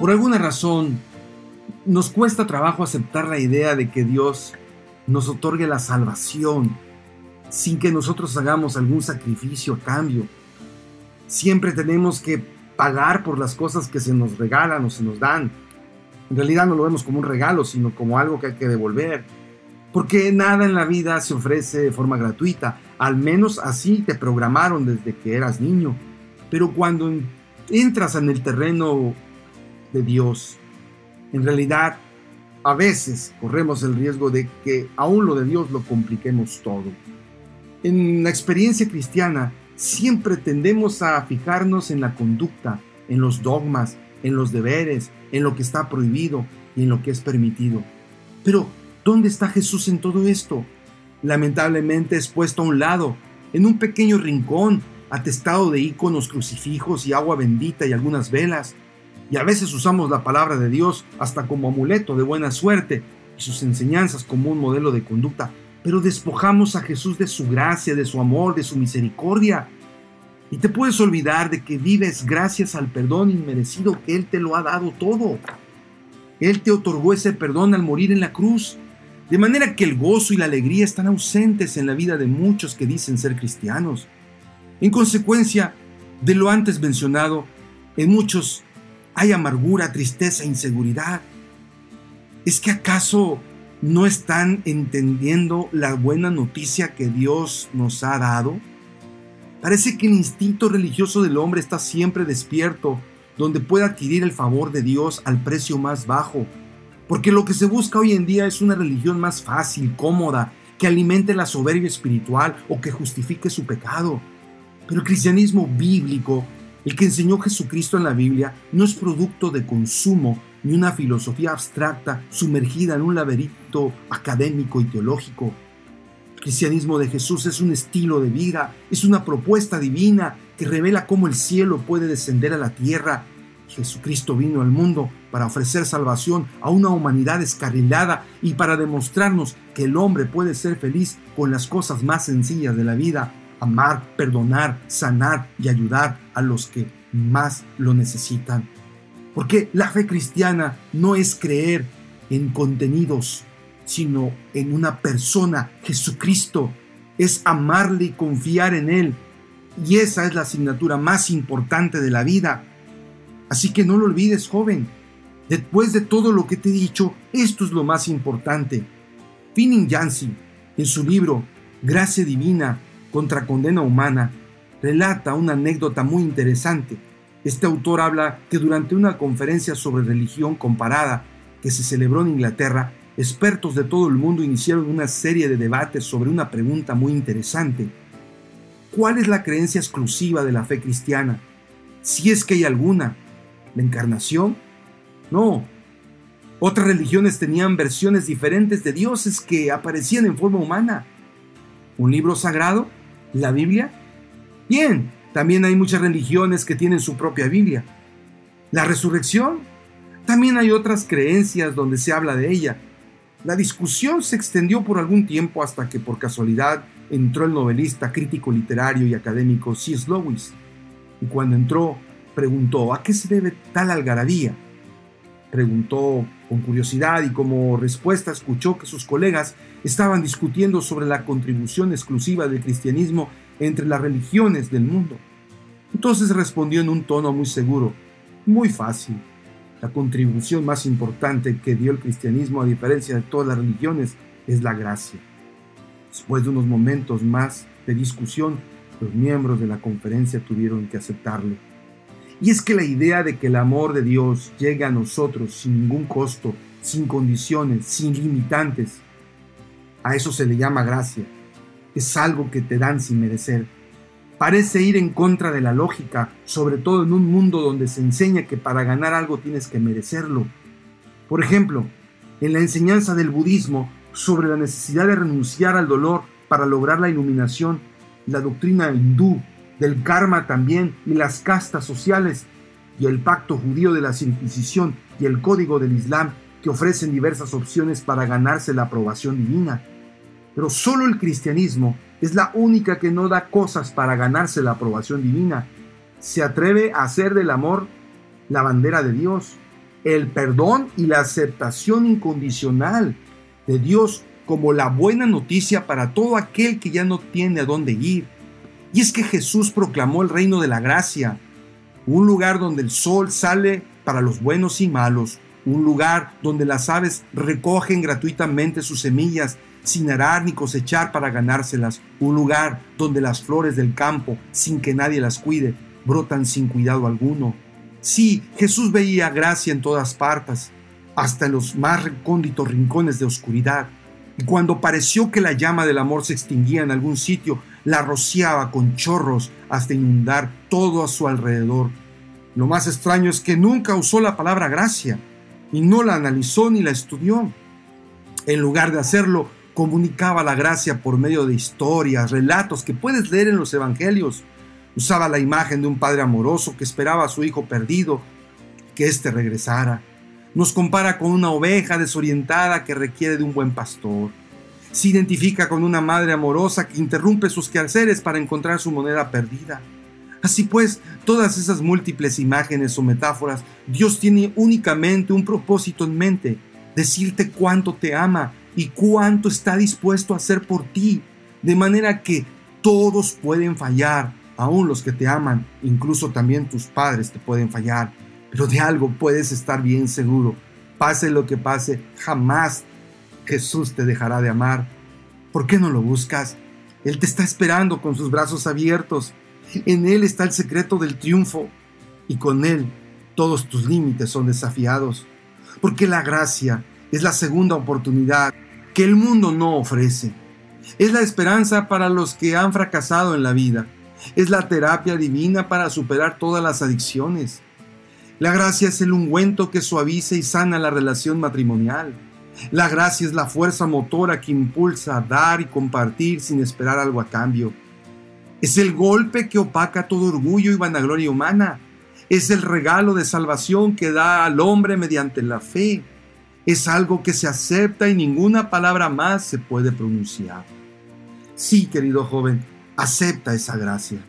Por alguna razón, nos cuesta trabajo aceptar la idea de que Dios nos otorgue la salvación sin que nosotros hagamos algún sacrificio a cambio. Siempre tenemos que pagar por las cosas que se nos regalan o se nos dan. En realidad no lo vemos como un regalo, sino como algo que hay que devolver. Porque nada en la vida se ofrece de forma gratuita. Al menos así te programaron desde que eras niño. Pero cuando entras en el terreno de Dios, en realidad a veces corremos el riesgo de que aún lo de Dios lo compliquemos todo. En la experiencia cristiana siempre tendemos a fijarnos en la conducta, en los dogmas, en los deberes, en lo que está prohibido y en lo que es permitido. Pero, ¿dónde está Jesús en todo esto? Lamentablemente es puesto a un lado, en un pequeño rincón, atestado de iconos crucifijos y agua bendita y algunas velas. Y a veces usamos la palabra de Dios hasta como amuleto de buena suerte y sus enseñanzas como un modelo de conducta, pero despojamos a Jesús de su gracia, de su amor, de su misericordia. Y te puedes olvidar de que vives gracias al perdón inmerecido que Él te lo ha dado todo. Él te otorgó ese perdón al morir en la cruz. De manera que el gozo y la alegría están ausentes en la vida de muchos que dicen ser cristianos. En consecuencia de lo antes mencionado, en muchos hay amargura, tristeza, inseguridad. ¿Es que acaso no están entendiendo la buena noticia que Dios nos ha dado? Parece que el instinto religioso del hombre está siempre despierto, donde puede adquirir el favor de Dios al precio más bajo. Porque lo que se busca hoy en día es una religión más fácil, cómoda, que alimente la soberbia espiritual o que justifique su pecado. Pero el cristianismo bíblico el que enseñó Jesucristo en la Biblia no es producto de consumo ni una filosofía abstracta sumergida en un laberinto académico y teológico. El cristianismo de Jesús es un estilo de vida, es una propuesta divina que revela cómo el cielo puede descender a la tierra. Jesucristo vino al mundo para ofrecer salvación a una humanidad descarrilada y para demostrarnos que el hombre puede ser feliz con las cosas más sencillas de la vida, amar, perdonar, sanar y ayudar a los que más lo necesitan. Porque la fe cristiana no es creer en contenidos, sino en una persona, Jesucristo. Es amarle y confiar en Él. Y esa es la asignatura más importante de la vida. Así que no lo olvides, joven. Después de todo lo que te he dicho, esto es lo más importante. Finning Yancey, en su libro Gracia Divina, contra condena humana, relata una anécdota muy interesante. Este autor habla que durante una conferencia sobre religión comparada que se celebró en Inglaterra, expertos de todo el mundo iniciaron una serie de debates sobre una pregunta muy interesante. ¿Cuál es la creencia exclusiva de la fe cristiana? Si es que hay alguna. ¿La encarnación? No. Otras religiones tenían versiones diferentes de dioses que aparecían en forma humana. ¿Un libro sagrado? La Biblia? Bien, también hay muchas religiones que tienen su propia Biblia. La resurrección, también hay otras creencias donde se habla de ella. La discusión se extendió por algún tiempo hasta que por casualidad entró el novelista, crítico literario y académico C.S. Lewis. Y cuando entró, preguntó, ¿a qué se debe tal algarabía? Preguntó con curiosidad y como respuesta escuchó que sus colegas estaban discutiendo sobre la contribución exclusiva del cristianismo entre las religiones del mundo. Entonces respondió en un tono muy seguro, muy fácil. La contribución más importante que dio el cristianismo a diferencia de todas las religiones es la gracia. Después de unos momentos más de discusión, los miembros de la conferencia tuvieron que aceptarlo. Y es que la idea de que el amor de Dios llegue a nosotros sin ningún costo, sin condiciones, sin limitantes, a eso se le llama gracia. Es algo que te dan sin merecer. Parece ir en contra de la lógica, sobre todo en un mundo donde se enseña que para ganar algo tienes que merecerlo. Por ejemplo, en la enseñanza del budismo sobre la necesidad de renunciar al dolor para lograr la iluminación, la doctrina hindú del karma también y las castas sociales y el pacto judío de la circuncisión y el código del Islam que ofrecen diversas opciones para ganarse la aprobación divina. Pero solo el cristianismo es la única que no da cosas para ganarse la aprobación divina. Se atreve a hacer del amor la bandera de Dios. el perdón y la aceptación incondicional de Dios como la buena noticia para todo aquel que ya no tiene a dónde ir. Y es que Jesús proclamó el reino de la gracia, un lugar donde el sol sale para los buenos y malos, un lugar donde las aves recogen gratuitamente sus semillas sin arar ni cosechar para ganárselas, un lugar donde las flores del campo, sin que nadie las cuide, brotan sin cuidado alguno. Sí, Jesús veía gracia en todas partes, hasta en los más recónditos rincones de oscuridad. Y cuando pareció que la llama del amor se extinguía en algún sitio, la rociaba con chorros hasta inundar todo a su alrededor. Lo más extraño es que nunca usó la palabra gracia y no la analizó ni la estudió. En lugar de hacerlo, comunicaba la gracia por medio de historias, relatos que puedes leer en los evangelios. Usaba la imagen de un padre amoroso que esperaba a su hijo perdido, que éste regresara. Nos compara con una oveja desorientada que requiere de un buen pastor. Se identifica con una madre amorosa que interrumpe sus quehaceres para encontrar su moneda perdida. Así pues, todas esas múltiples imágenes o metáforas, Dios tiene únicamente un propósito en mente, decirte cuánto te ama y cuánto está dispuesto a hacer por ti, de manera que todos pueden fallar, aún los que te aman, incluso también tus padres te pueden fallar, pero de algo puedes estar bien seguro, pase lo que pase, jamás Jesús te dejará de amar. ¿Por qué no lo buscas? Él te está esperando con sus brazos abiertos en Él está el secreto del triunfo y con Él todos tus límites son desafiados. Porque la gracia es la segunda oportunidad que el mundo no ofrece. Es la esperanza para los que han fracasado en la vida. Es la terapia divina para superar todas las adicciones. La gracia es el ungüento que suaviza y sana la relación matrimonial. La gracia es la fuerza motora que impulsa a dar y compartir sin esperar algo a cambio. Es el golpe que opaca todo orgullo y vanagloria humana. Es el regalo de salvación que da al hombre mediante la fe. Es algo que se acepta y ninguna palabra más se puede pronunciar. Sí, querido joven, acepta esa gracia.